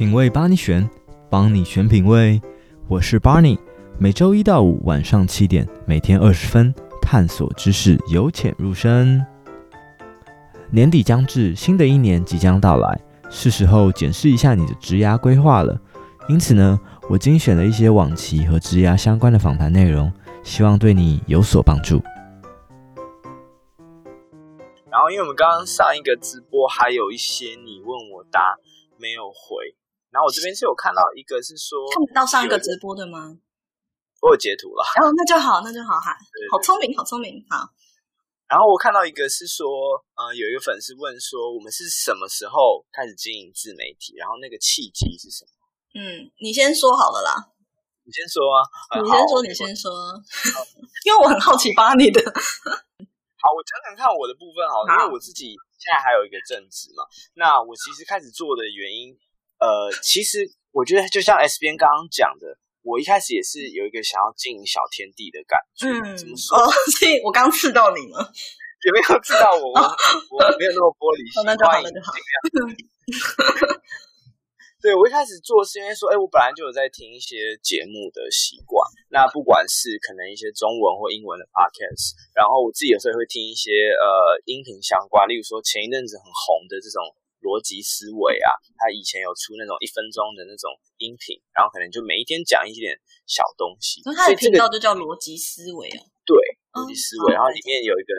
品味帮你选，帮你选品味。我是 Barney，每周一到五晚上七点，每天二十分，探索知识，由浅入深。年底将至，新的一年即将到来，是时候检视一下你的职涯规划了。因此呢，我精选了一些往期和职涯相关的访谈内容，希望对你有所帮助。然后，因为我们刚刚上一个直播，还有一些你问我答没有回。然后我这边是有看到一个是说看不到上一个直播的吗？我有截图了。哦，那就好，那就好哈。好聪明，好聪明，好。然后我看到一个是说，呃，有一个粉丝问说，我们是什么时候开始经营自媒体？然后那个契机是什么？嗯，你先说好了啦。你先说啊。你先说，你先说。因为我很好奇巴尼的。好，我讲讲看我的部分好，好，因为我自己现在还有一个正职嘛。那我其实开始做的原因。呃，其实我觉得就像 S 边刚刚讲的，我一开始也是有一个想要经营小天地的感觉。嗯，怎么说？哦，所以我刚刺到你了，也没有刺到我，哦、我我没有那么玻璃心。那就好，那就好。对，我一开始做是因为说，哎，我本来就有在听一些节目的习惯。那不管是可能一些中文或英文的 podcast，然后我自己有时候也会听一些呃音频相关，例如说前一阵子很红的这种。逻辑思维啊，他以前有出那种一分钟的那种音频，然后可能就每一天讲一点小东西。那他的频道就叫逻辑思维哦。对，逻辑思维。然后里面有一个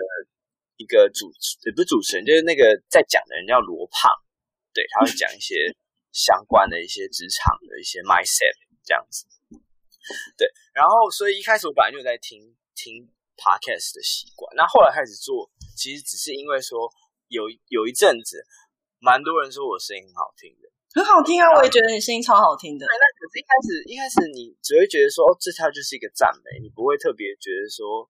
一个主持，也不是主持人，就是那个在讲的人叫罗胖。对，他会讲一些相关的一些职场的一些 mindset 这样子。对，然后所以一开始我本来就在听听 podcast 的习惯，那后来开始做，其实只是因为说有有一阵子。蛮多人说我声音很好听的，很好听啊！我也觉得你声音超好听的。对，那可是一开始一开始你只会觉得说，哦，这它就是一个赞美，你不会特别觉得说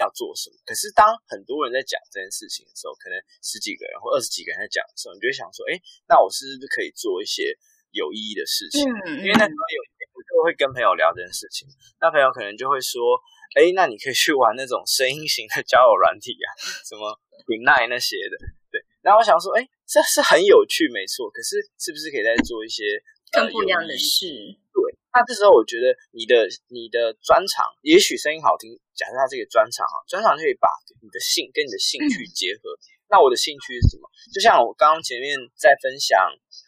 要做什么。可是当很多人在讲这件事情的时候，可能十几个人或二十几个人在讲的时候，你就会想说，哎，那我是不是可以做一些有意义的事情？嗯，因为那时候有我就会跟朋友聊这件事情，那朋友可能就会说，哎，那你可以去玩那种声音型的交友软体啊，什么 Goodnight 那些的。对，然后我想说，哎。这是很有趣，没错。可是，是不是可以再做一些更不一样的事？对，那这时候我觉得你的你的专长，也许声音好听。假设他这个专长啊，专长可以把你的兴跟你的兴趣结合。嗯。那我的兴趣是什么？就像我刚刚前面在分享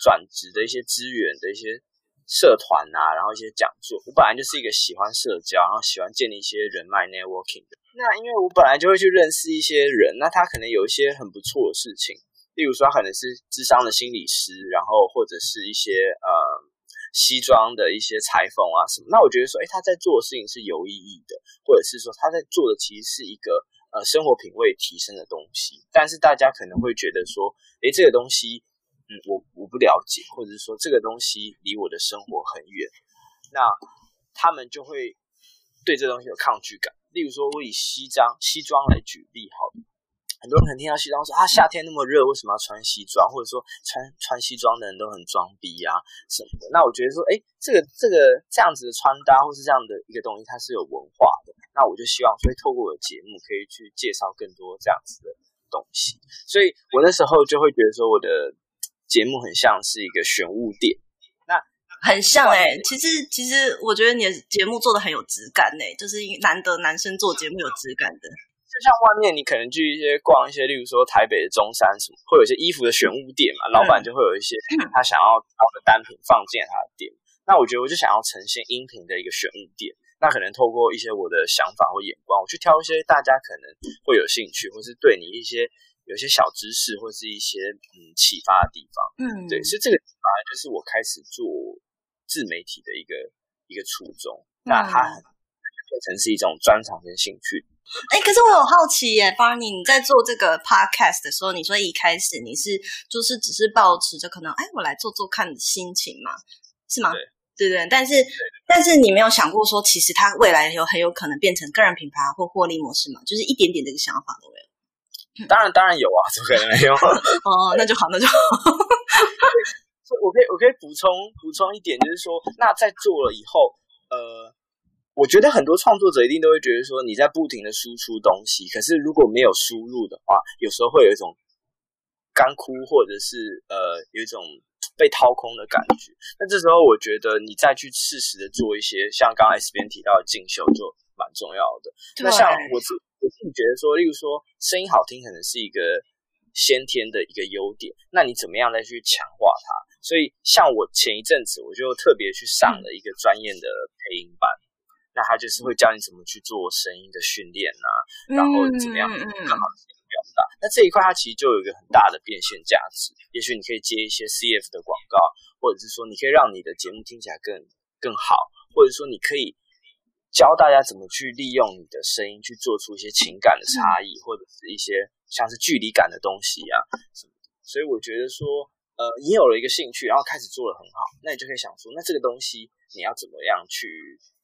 转职的一些资源的一些社团啊，然后一些讲座。我本来就是一个喜欢社交，然后喜欢建立一些人脉 networking 的。那因为我本来就会去认识一些人，那他可能有一些很不错的事情。例如说，他可能是智商的心理师，然后或者是一些呃西装的一些裁缝啊什么。那我觉得说，哎，他在做的事情是有意义的，或者是说他在做的其实是一个呃生活品味提升的东西。但是大家可能会觉得说，哎，这个东西，我我不了解，或者是说这个东西离我的生活很远，那他们就会对这东西有抗拒感。例如说，我以西装西装来举例，好了。很多人可能听到西装说啊，夏天那么热，为什么要穿西装？或者说穿穿西装的人都很装逼啊什么的。那我觉得说，哎，这个这个这样子的穿搭，或是这样的一个东西，它是有文化的。那我就希望，所以透过我的节目，可以去介绍更多这样子的东西。所以我那时候就会觉得说，我的节目很像是一个选物店。那很像哎、欸，其实其实我觉得你的节目做的很有质感哎、欸，就是难得男生做节目有质感的。就像外面，你可能去一些逛一些，例如说台北的中山什么，会有一些衣服的选物店嘛，老板就会有一些他想要好的单品放进他的店。那我觉得我就想要呈现音频的一个选物店，那可能透过一些我的想法或眼光，我去挑一些大家可能会有兴趣，或是对你一些有一些小知识或是一些嗯启发的地方。嗯，对，所以这个反而就是我开始做自媒体的一个一个初衷。那它变成是一种专长跟兴趣。哎，可是我有好奇耶，Barney，你在做这个 podcast 的时候，你说一开始你是就是只是保持着可能哎，我来做做看的心情嘛，是吗？对，对对。但是但是你没有想过说，其实它未来有很有可能变成个人品牌或获利模式嘛？就是一点点这个想法都没有。当然，当然有啊，怎么可能没有？哦，那就好，那就好。我可以，我可以补充补充一点，就是说，那在做了以后，呃。我觉得很多创作者一定都会觉得说，你在不停的输出东西，可是如果没有输入的话，有时候会有一种干枯，或者是呃有一种被掏空的感觉。那这时候我觉得你再去适时的做一些像刚刚 S 边提到的进修，就蛮重要的。那像我自我自己觉得说，例如说声音好听可能是一个先天的一个优点，那你怎么样再去强化它？所以像我前一阵子我就特别去上了一个专业的配音班。嗯那他就是会教你怎么去做声音的训练呐，然后怎么样更好的表达。那这一块它其实就有一个很大的变现价值。也许你可以接一些 CF 的广告，或者是说你可以让你的节目听起来更更好，或者说你可以教大家怎么去利用你的声音去做出一些情感的差异，嗯、或者是一些像是距离感的东西啊什么的。所以我觉得说，呃，你有了一个兴趣，然后开始做的很好，那你就可以想说，那这个东西你要怎么样去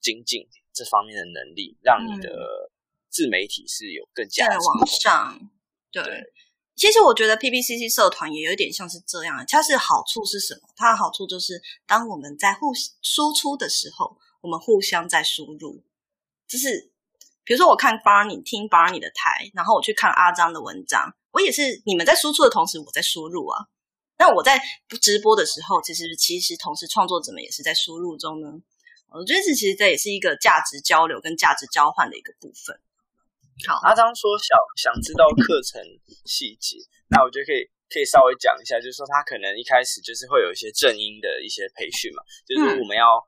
精进这方面的能力，让你的自媒体是有更加的往上。对，对其实我觉得 PPCC 社团也有点像是这样。它是好处是什么？它的好处就是，当我们在互输出的时候，我们互相在输入。就是比如说，我看 Barney 听 Barney 的台，然后我去看阿张的文章，我也是你们在输出的同时，我在输入啊。那我在直播的时候，其实其实同时创作者们也是在输入中呢。我觉得这其实这也是一个价值交流跟价值交换的一个部分。好，阿张说想想知道课程细节，那我觉得可以可以稍微讲一下，就是说他可能一开始就是会有一些正音的一些培训嘛，就是我们要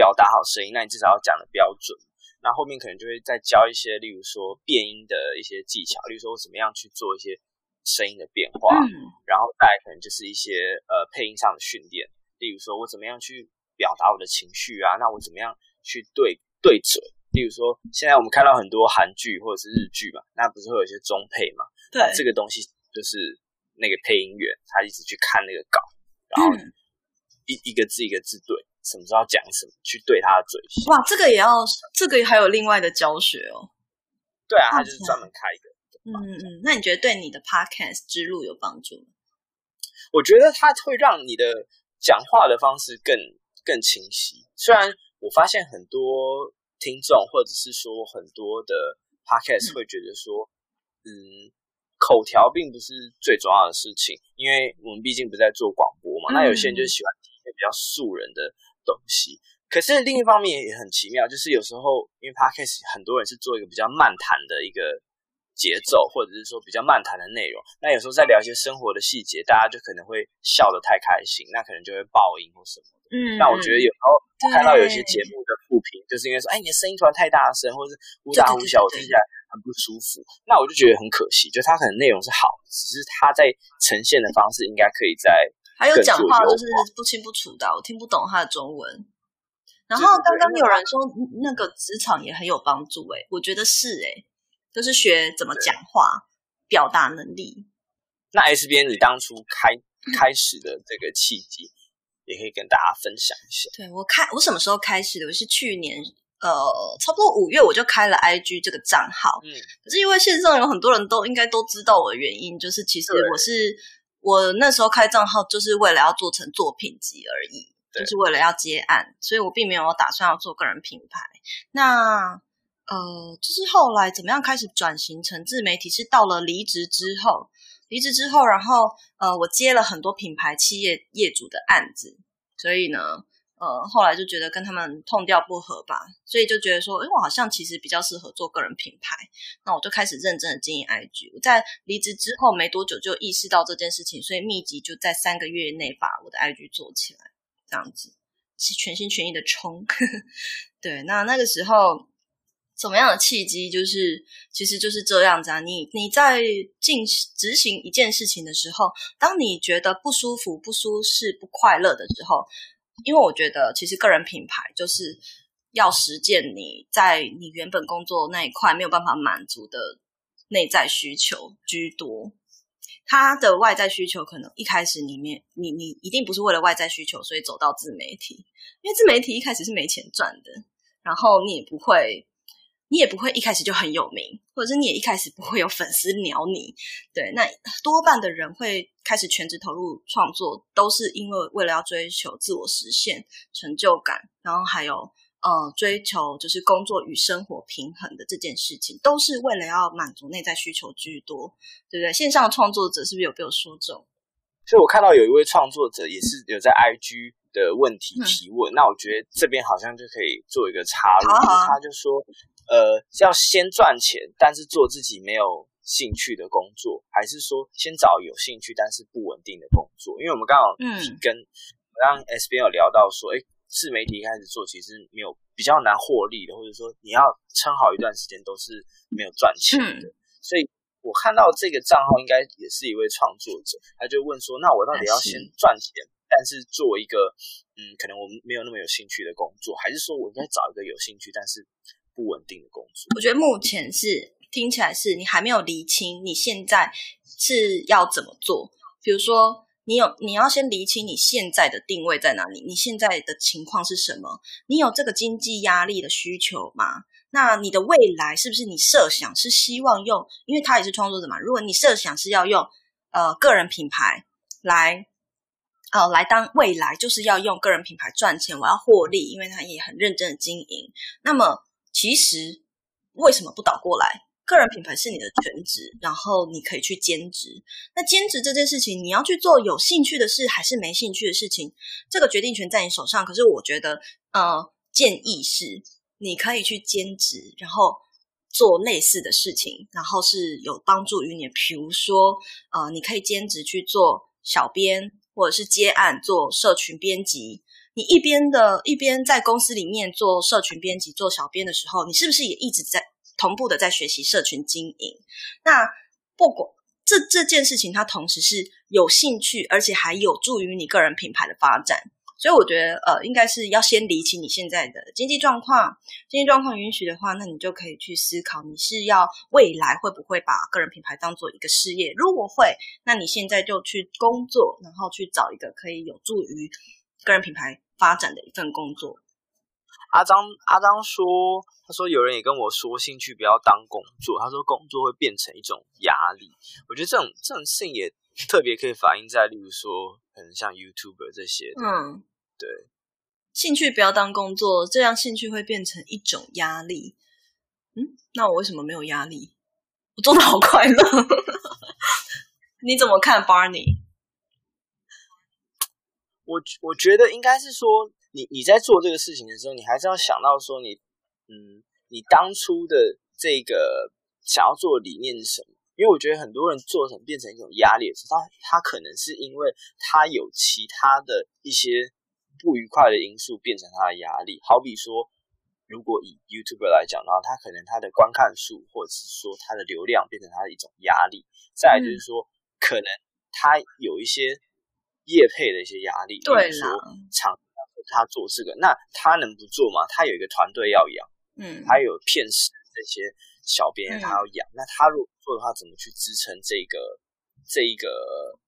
表达好声音，那你至少要讲的标准。那后面可能就会再教一些，例如说变音的一些技巧，例如说我怎么样去做一些声音的变化，嗯然后再可能就是一些呃配音上的训练，例如说我怎么样去。表达我的情绪啊，那我怎么样去对对准？例如说，现在我们看到很多韩剧或者是日剧嘛，那不是会有一些中配嘛？对，这个东西就是那个配音员他一直去看那个稿，然后一、嗯、一个字一个字对，什么时候要讲什么，去对他的嘴型。哇，这个也要，这个还有另外的教学哦。对啊，他就是专门开一个。嗯嗯，那你觉得对你的 podcast 之路有帮助吗？我觉得它会让你的讲话的方式更。更清晰。虽然我发现很多听众，或者是说很多的 podcast 会觉得说，嗯，口条并不是最重要的事情，因为我们毕竟不在做广播嘛。那有些人就喜欢听一些比较素人的东西。可是另一方面也很奇妙，就是有时候因为 podcast 很多人是做一个比较漫谈的一个节奏，或者是说比较漫谈的内容。那有时候在聊一些生活的细节，大家就可能会笑得太开心，那可能就会爆音或什么的。嗯，那我觉得有时候看到有一些节目的负评，就是因为说，哎，你的声音突然太大声，或者是忽大忽小，我听起来很不舒服。那我就觉得很可惜，就它可能内容是好，只是它在呈现的方式应该可以在。还有讲话就是不清不楚的，我听不懂他的中文。然后刚刚有人说那个职场也很有帮助，哎，我觉得是哎，就是学怎么讲话，表达能力。那 S B N，你当初开开始的这个契机？也可以跟大家分享一下。对，我开，我什么时候开始的？我是去年呃，差不多五月我就开了 IG 这个账号。嗯，可是因为线上有很多人都应该都知道我的原因，就是其实我是对我那时候开账号就是为了要做成作品集而已，就是为了要接案，所以我并没有打算要做个人品牌。那呃，就是后来怎么样开始转型成自媒体，是到了离职之后。离职之后，然后呃，我接了很多品牌企业业主的案子，所以呢，呃，后来就觉得跟他们痛调不合吧，所以就觉得说，哎，我好像其实比较适合做个人品牌，那我就开始认真的经营 IG。我在离职之后没多久就意识到这件事情，所以密集就在三个月内把我的 IG 做起来，这样子是全心全意的冲。对，那那个时候。什么样的契机？就是其实就是这样子啊。你你在进执行一件事情的时候，当你觉得不舒服、不舒适、不快乐的时候，因为我觉得其实个人品牌就是要实践你在你原本工作那一块没有办法满足的内在需求居多。他的外在需求可能一开始里面，你你一定不是为了外在需求，所以走到自媒体，因为自媒体一开始是没钱赚的，然后你也不会。你也不会一开始就很有名，或者是你也一开始不会有粉丝鸟你。对，那多半的人会开始全职投入创作，都是因为为了要追求自我实现、成就感，然后还有呃追求就是工作与生活平衡的这件事情，都是为了要满足内在需求居多，对不对？线上创作者是不是有被我说中？所以我看到有一位创作者也是有在 IG 的问题提问，嗯、那我觉得这边好像就可以做一个插入，好好他就说，呃，要先赚钱，但是做自己没有兴趣的工作，还是说先找有兴趣但是不稳定的工作？因为我们刚好嗯跟刚刚 S B 有聊到说，哎，自媒体一开始做其实没有比较难获利的，或者说你要撑好一段时间都是没有赚钱的，嗯、所以。我看到这个账号应该也是一位创作者，他就问说：“那我到底要先赚钱，但是做一个嗯，可能我们没有那么有兴趣的工作，还是说我应该找一个有兴趣但是不稳定的工作？”我觉得目前是听起来是你还没有厘清你现在是要怎么做。比如说，你有你要先厘清你现在的定位在哪里，你现在的情况是什么？你有这个经济压力的需求吗？那你的未来是不是你设想是希望用？因为他也是创作者嘛。如果你设想是要用呃个人品牌来呃来当未来，就是要用个人品牌赚钱，我要获利，因为他也很认真的经营。那么其实为什么不倒过来？个人品牌是你的全职，然后你可以去兼职。那兼职这件事情，你要去做有兴趣的事还是没兴趣的事情？这个决定权在你手上。可是我觉得呃建议是。你可以去兼职，然后做类似的事情，然后是有帮助于你。比如说，呃，你可以兼职去做小编，或者是接案做社群编辑。你一边的一边在公司里面做社群编辑、做小编的时候，你是不是也一直在同步的在学习社群经营？那不管这这件事情，它同时是有兴趣，而且还有助于你个人品牌的发展。所以我觉得，呃，应该是要先理清你现在的经济状况，经济状况允许的话，那你就可以去思考，你是要未来会不会把个人品牌当做一个事业？如果会，那你现在就去工作，然后去找一个可以有助于个人品牌发展的一份工作。阿张阿张说，他说有人也跟我说，兴趣不要当工作，他说工作会变成一种压力。我觉得这种这种事情也特别可以反映在，例如说，可能像 YouTuber 这些，嗯。对，兴趣不要当工作，这样兴趣会变成一种压力。嗯，那我为什么没有压力？我做的好快乐。你怎么看，Barney？我我觉得应该是说，你你在做这个事情的时候，你还是要想到说你，你嗯，你当初的这个想要做的理念是什么？因为我觉得很多人做成变成一种压力的时候，他他可能是因为他有其他的一些。不愉快的因素变成他的压力，好比说，如果以 YouTuber 来讲的话，他可能他的观看数或者是说他的流量变成他的一种压力。再来就是说，嗯、可能他有一些业配的一些压力，对啦，比如说厂他做这个，那他能不做吗？他有一个团队要养，嗯，还有片师这些小编他要养，嗯、那他如果做的话，怎么去支撑这个这一个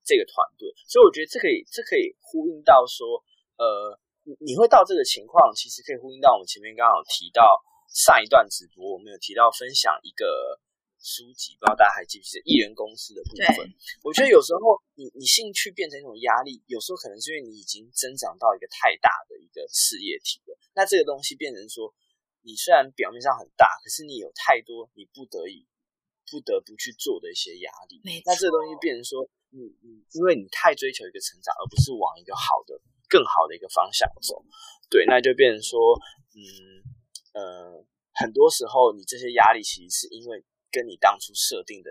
这个团队？所以我觉得这可以这可以呼应到说。呃，你你会到这个情况，其实可以呼应到我们前面刚好提到上一段直播，我们有提到分享一个书籍，不知道大家还记不记得艺人公司的部分？我觉得有时候你你兴趣变成一种压力，有时候可能是因为你已经增长到一个太大的一个事业体了。那这个东西变成说，你虽然表面上很大，可是你有太多你不得已不得不去做的一些压力。那这个东西变成说，你你因为你太追求一个成长，而不是往一个好的。更好的一个方向走，对，那就变成说，嗯，呃，很多时候你这些压力其实是因为跟你当初设定的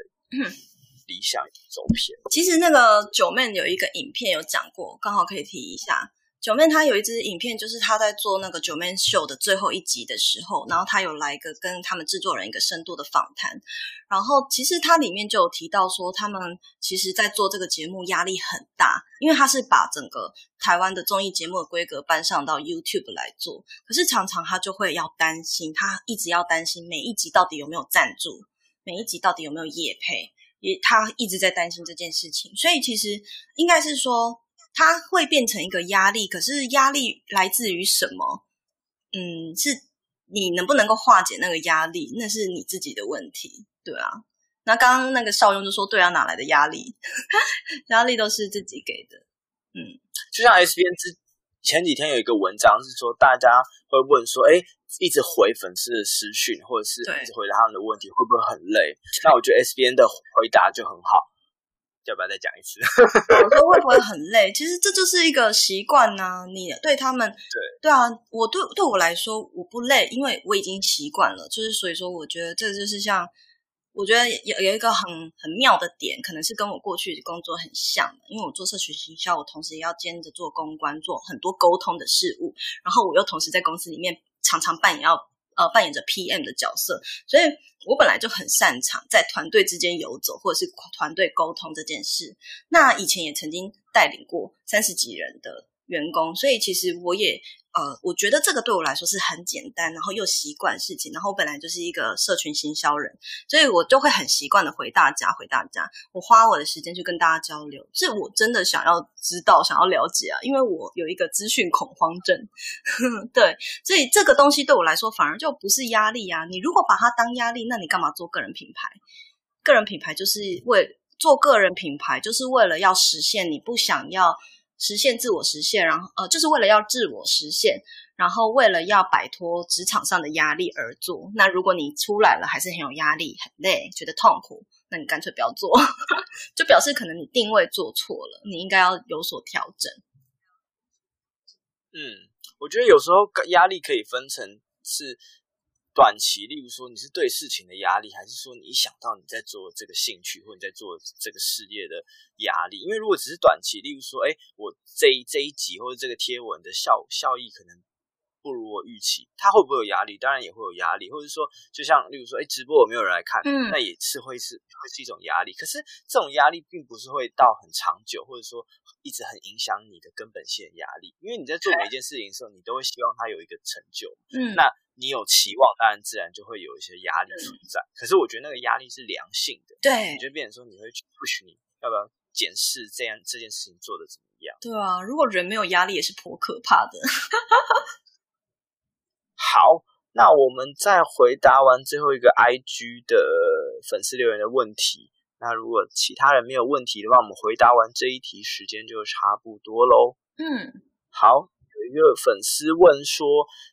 理想走偏。其实那个九妹有一个影片有讲过，刚好可以提一下。九妹她有一支影片，就是她在做那个九妹秀的最后一集的时候，然后她有来一个跟他们制作人一个深度的访谈。然后其实它里面就有提到说，他们其实在做这个节目压力很大，因为他是把整个台湾的综艺节目的规格搬上到 YouTube 来做，可是常常他就会要担心，他一直要担心每一集到底有没有赞助，每一集到底有没有夜配，也他一直在担心这件事情。所以其实应该是说。他会变成一个压力，可是压力来自于什么？嗯，是你能不能够化解那个压力，那是你自己的问题，对啊。那刚刚那个少庸就说：“对啊，哪来的压力？压力都是自己给的。”嗯，就像 S 编之前几天有一个文章是说，大家会问说，哎，一直回粉丝的私讯，或者是一直回答他们的问题，会不会很累？那我觉得 S B N 的回答就很好，要不要再讲一次？我说会不会很累？其实这就是一个习惯呐、啊。你对他们，对对啊，我对对我来说我不累，因为我已经习惯了。就是所以说，我觉得这就是像。我觉得有有一个很很妙的点，可能是跟我过去的工作很像的，因为我做社群行销，我同时也要兼着做公关，做很多沟通的事物，然后我又同时在公司里面常常扮演要呃扮演着 PM 的角色，所以我本来就很擅长在团队之间游走，或者是团队沟通这件事。那以前也曾经带领过三十几人的员工，所以其实我也。呃，我觉得这个对我来说是很简单，然后又习惯事情。然后我本来就是一个社群行销人，所以我就会很习惯的回大家，回大家。我花我的时间去跟大家交流，是我真的想要知道、想要了解啊，因为我有一个资讯恐慌症。对，所以这个东西对我来说反而就不是压力啊。你如果把它当压力，那你干嘛做个人品牌？个人品牌就是为做个人品牌，就是为了要实现你不想要。实现自我实现，然后呃，就是为了要自我实现，然后为了要摆脱职场上的压力而做。那如果你出来了还是很有压力、很累、觉得痛苦，那你干脆不要做，就表示可能你定位做错了，你应该要有所调整。嗯，我觉得有时候压力可以分成是。短期，例如说你是对事情的压力，还是说你一想到你在做这个兴趣或你在做这个事业的压力？因为如果只是短期，例如说，哎，我这一这一集或者这个贴文的效效益可能不如我预期，它会不会有压力？当然也会有压力，或者说，就像例如说，哎，直播我没有人来看？嗯，那也是会是会是一种压力。可是这种压力并不是会到很长久，或者说一直很影响你的根本性的压力。因为你在做每一件事情的时候，你都会希望它有一个成就。嗯，那。你有期望，当然自然就会有一些压力存在。嗯、可是我觉得那个压力是良性的，对，你就变成说你会去 push 你要不要检视这样这件事情做的怎么样？对啊，如果人没有压力也是颇可怕的。好，那我们再回答完最后一个 IG 的粉丝留言的问题。那如果其他人没有问题的话，我们回答完这一题，时间就差不多喽。嗯，好。有一个粉丝问说，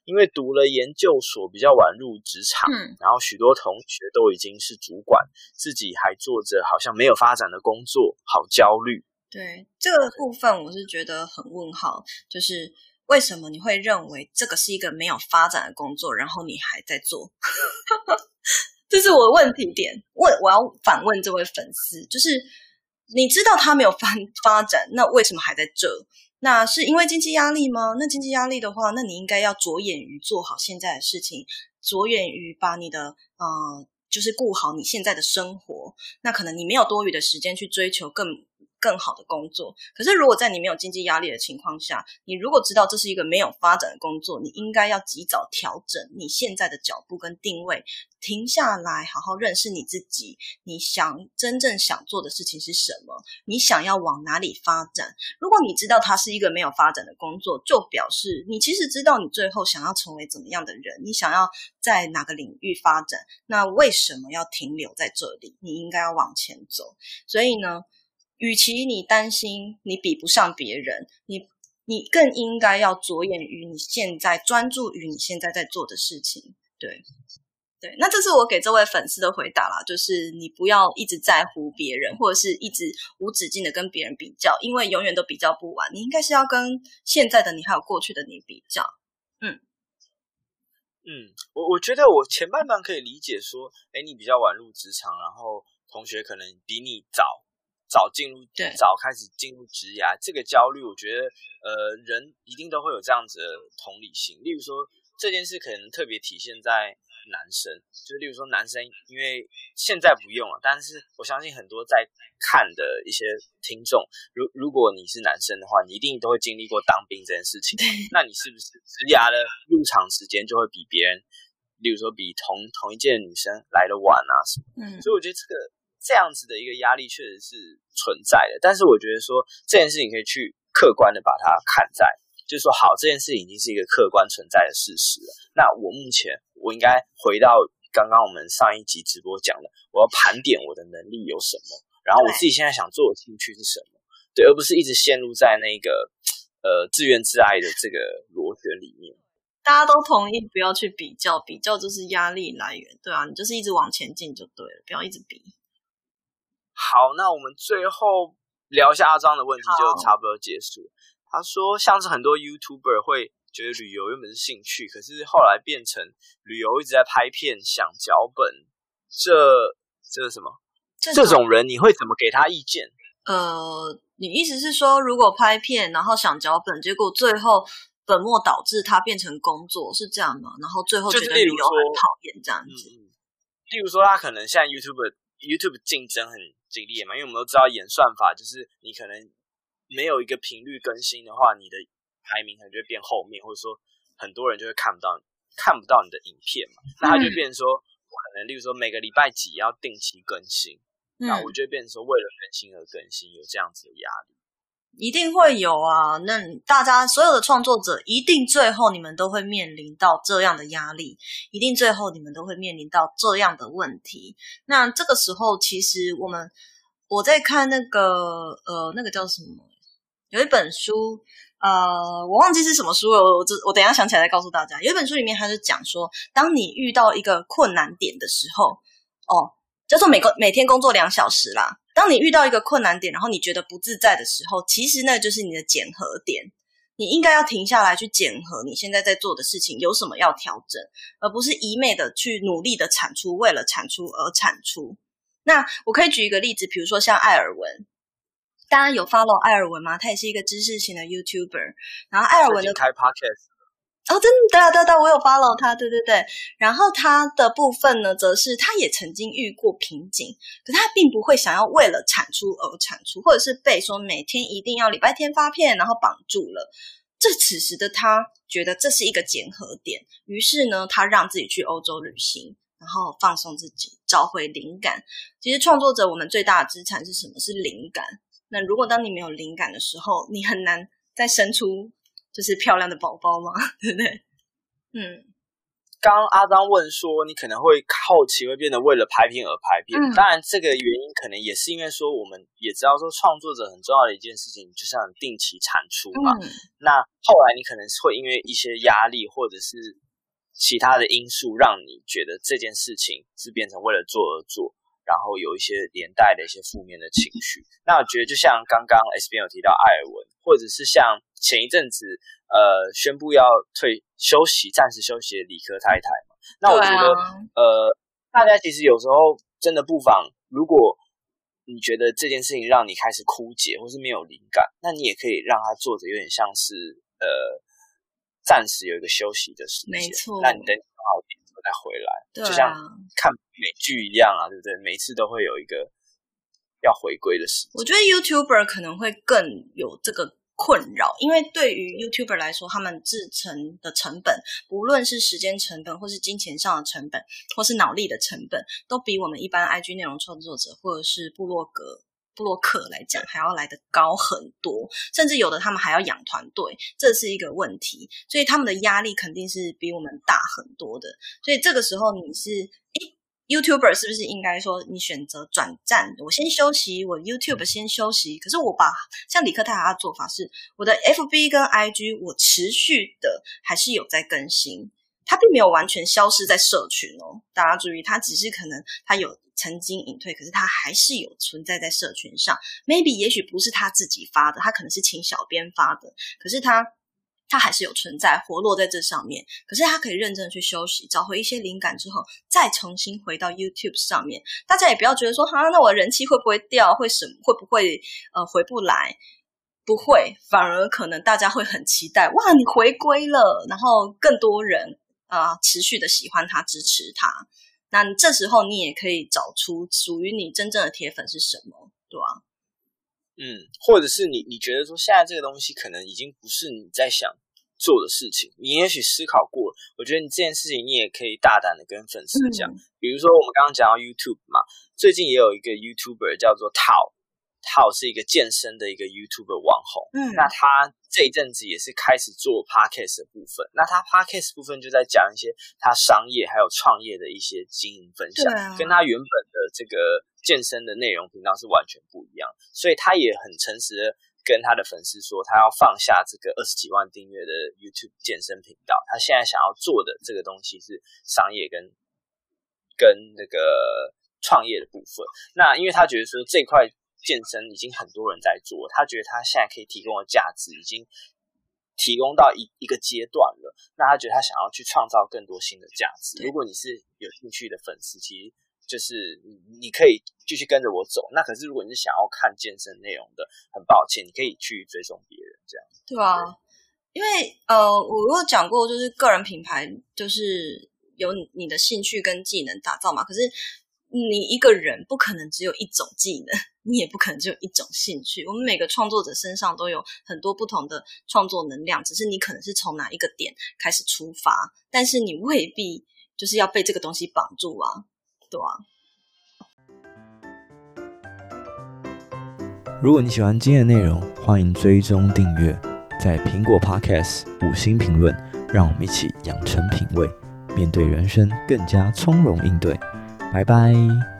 因为读了研究所比较晚入职场，嗯，然后许多同学都已经是主管，自己还做着好像没有发展的工作，好焦虑。对，这个部分，我是觉得很问号，就是为什么你会认为这个是一个没有发展的工作，然后你还在做？这是我的问题点。问，我要反问这位粉丝，就是你知道他没有发发展，那为什么还在这？那是因为经济压力吗？那经济压力的话，那你应该要着眼于做好现在的事情，着眼于把你的呃，就是顾好你现在的生活。那可能你没有多余的时间去追求更。更好的工作，可是如果在你没有经济压力的情况下，你如果知道这是一个没有发展的工作，你应该要及早调整你现在的脚步跟定位，停下来好好认识你自己。你想真正想做的事情是什么？你想要往哪里发展？如果你知道它是一个没有发展的工作，就表示你其实知道你最后想要成为怎么样的人，你想要在哪个领域发展。那为什么要停留在这里？你应该要往前走。所以呢，与其你担心你比不上别人，你你更应该要着眼于你现在，专注于你现在在做的事情。对，对，那这是我给这位粉丝的回答啦，就是你不要一直在乎别人，或者是一直无止境的跟别人比较，因为永远都比较不完。你应该是要跟现在的你还有过去的你比较。嗯嗯，我我觉得我前半段可以理解说，诶，你比较晚入职场，然后同学可能比你早。早进入，对，早开始进入职涯，这个焦虑，我觉得，呃，人一定都会有这样子的同理心。例如说，这件事可能特别体现在男生，就例如说，男生因为现在不用了，但是我相信很多在看的一些听众，如如果你是男生的话，你一定都会经历过当兵这件事情。那你是不是职涯的入场时间就会比别人，例如说比同同一届的女生来的晚啊什么？嗯，所以我觉得这个。这样子的一个压力确实是存在的，但是我觉得说这件事情可以去客观的把它看在，就是说好，这件事情已经是一个客观存在的事实了。那我目前我应该回到刚刚我们上一集直播讲的，我要盘点我的能力有什么，然后我自己现在想做的兴趣是什么，对，而不是一直陷入在那个呃自怨自艾的这个螺旋里面。大家都同意不要去比较，比较就是压力来源，对啊，你就是一直往前进就对了，不要一直比。好，那我们最后聊一下阿张的问题，就差不多结束。他说，像是很多 YouTuber 会觉得旅游原本是兴趣，可是后来变成旅游一直在拍片想脚本，这这是什么？这种，人你会怎么给他意见？呃，你意思是说，如果拍片然后想脚本，结果最后本末导致，他变成工作是这样吗？然后最后觉得旅游很讨厌这样子。嗯，例如说，他可能现在 YouTube YouTube 竞争很激烈嘛，因为我们都知道演算法，就是你可能没有一个频率更新的话，你的排名可能就会变后面，或者说很多人就会看不到看不到你的影片嘛。那他就变成说，可能例如说每个礼拜几要定期更新，那我就会变成说为了更新而更新，有这样子的压力。一定会有啊！那大家所有的创作者，一定最后你们都会面临到这样的压力，一定最后你们都会面临到这样的问题。那这个时候，其实我们我在看那个呃，那个叫什么？有一本书，呃，我忘记是什么书了。我这我等一下想起来再告诉大家。有一本书里面，它是讲说，当你遇到一个困难点的时候，哦，叫做每个每天工作两小时啦。当你遇到一个困难点，然后你觉得不自在的时候，其实那就是你的检核点。你应该要停下来去检核你现在在做的事情有什么要调整，而不是一昧的去努力的产出，为了产出而产出。那我可以举一个例子，比如说像艾尔文，大家有 follow 艾尔文吗？他也是一个知识型的 YouTuber，然后艾尔文的开 Podcast。哦，真的，对啊，对对，我有 follow 他，对对对。然后他的部分呢，则是他也曾经遇过瓶颈，可他并不会想要为了产出而产出，或者是被说每天一定要礼拜天发片，然后绑住了。这此时的他觉得这是一个检核点，于是呢，他让自己去欧洲旅行，然后放松自己，找回灵感。其实创作者我们最大的资产是什么？是灵感。那如果当你没有灵感的时候，你很难再生出。就是漂亮的宝宝吗？对不对？嗯，刚刚阿张问说，你可能会好奇会变得为了拍片而拍片。嗯、当然，这个原因可能也是因为说，我们也知道说，创作者很重要的一件事情，就像定期产出嘛。嗯、那后来你可能是会因为一些压力或者是其他的因素，让你觉得这件事情是变成为了做而做。然后有一些连带的一些负面的情绪，那我觉得就像刚刚 S 编有提到艾尔文，或者是像前一阵子呃宣布要退休息、暂时休息的理科太太嘛，那我觉得、啊、呃大家其实有时候真的不妨，如果你觉得这件事情让你开始枯竭或是没有灵感，那你也可以让他做着有点像是呃暂时有一个休息的时间，没错，那你等。再回来，对啊，就像看美剧一样啊，对不对？每次都会有一个要回归的时间。我觉得 YouTuber 可能会更有这个困扰，因为对于 YouTuber 来说，他们制成的成本，不论是时间成本，或是金钱上的成本，或是脑力的成本，都比我们一般 IG 内容创作者或者是部落格。布洛克来讲还要来得高很多，甚至有的他们还要养团队，这是一个问题，所以他们的压力肯定是比我们大很多的。所以这个时候你是诶 YouTuber 是不是应该说你选择转战？我先休息，我 YouTube 先休息。可是我把像李克泰他的做法是，我的 FB 跟 IG 我持续的还是有在更新，他并没有完全消失在社群哦。大家注意，他只是可能他有。曾经隐退，可是他还是有存在在社群上。Maybe 也许不是他自己发的，他可能是请小编发的。可是他他还是有存在，活络在这上面。可是他可以认真去休息，找回一些灵感之后，再重新回到 YouTube 上面。大家也不要觉得说，哈，那我人气会不会掉？会什？会不会呃回不来？不会，反而可能大家会很期待。哇，你回归了，然后更多人啊、持续的喜欢他，支持他。那你这时候你也可以找出属于你真正的铁粉是什么，对吧？嗯，或者是你你觉得说现在这个东西可能已经不是你在想做的事情，你也许思考过，我觉得你这件事情你也可以大胆的跟粉丝讲，嗯、比如说我们刚刚讲到 YouTube 嘛，最近也有一个 YouTuber 叫做 Tao。他是一个健身的一个 YouTuber 网红，嗯，那他这一阵子也是开始做 Podcast 的部分。那他 Podcast 部分就在讲一些他商业还有创业的一些经营分享，啊、跟他原本的这个健身的内容频道是完全不一样。所以他也很诚实的跟他的粉丝说，他要放下这个二十几万订阅的 YouTube 健身频道，他现在想要做的这个东西是商业跟跟那个创业的部分。那因为他觉得说这块健身已经很多人在做，他觉得他现在可以提供的价值已经提供到一一个阶段了。那他觉得他想要去创造更多新的价值。如果你是有兴趣的粉丝，其实就是你你可以继续跟着我走。那可是如果你是想要看健身内容的，很抱歉，你可以去追踪别人这样。对啊，对，因为呃，我有讲过，就是个人品牌就是有你的兴趣跟技能打造嘛。可是你一个人不可能只有一种技能。你也不可能只有一种兴趣。我们每个创作者身上都有很多不同的创作能量，只是你可能是从哪一个点开始出发，但是你未必就是要被这个东西绑住啊，对啊。如果你喜欢今天的内容，欢迎追踪订阅，在苹果 Podcast 五星评论，让我们一起养成品味，面对人生更加从容应对。拜拜。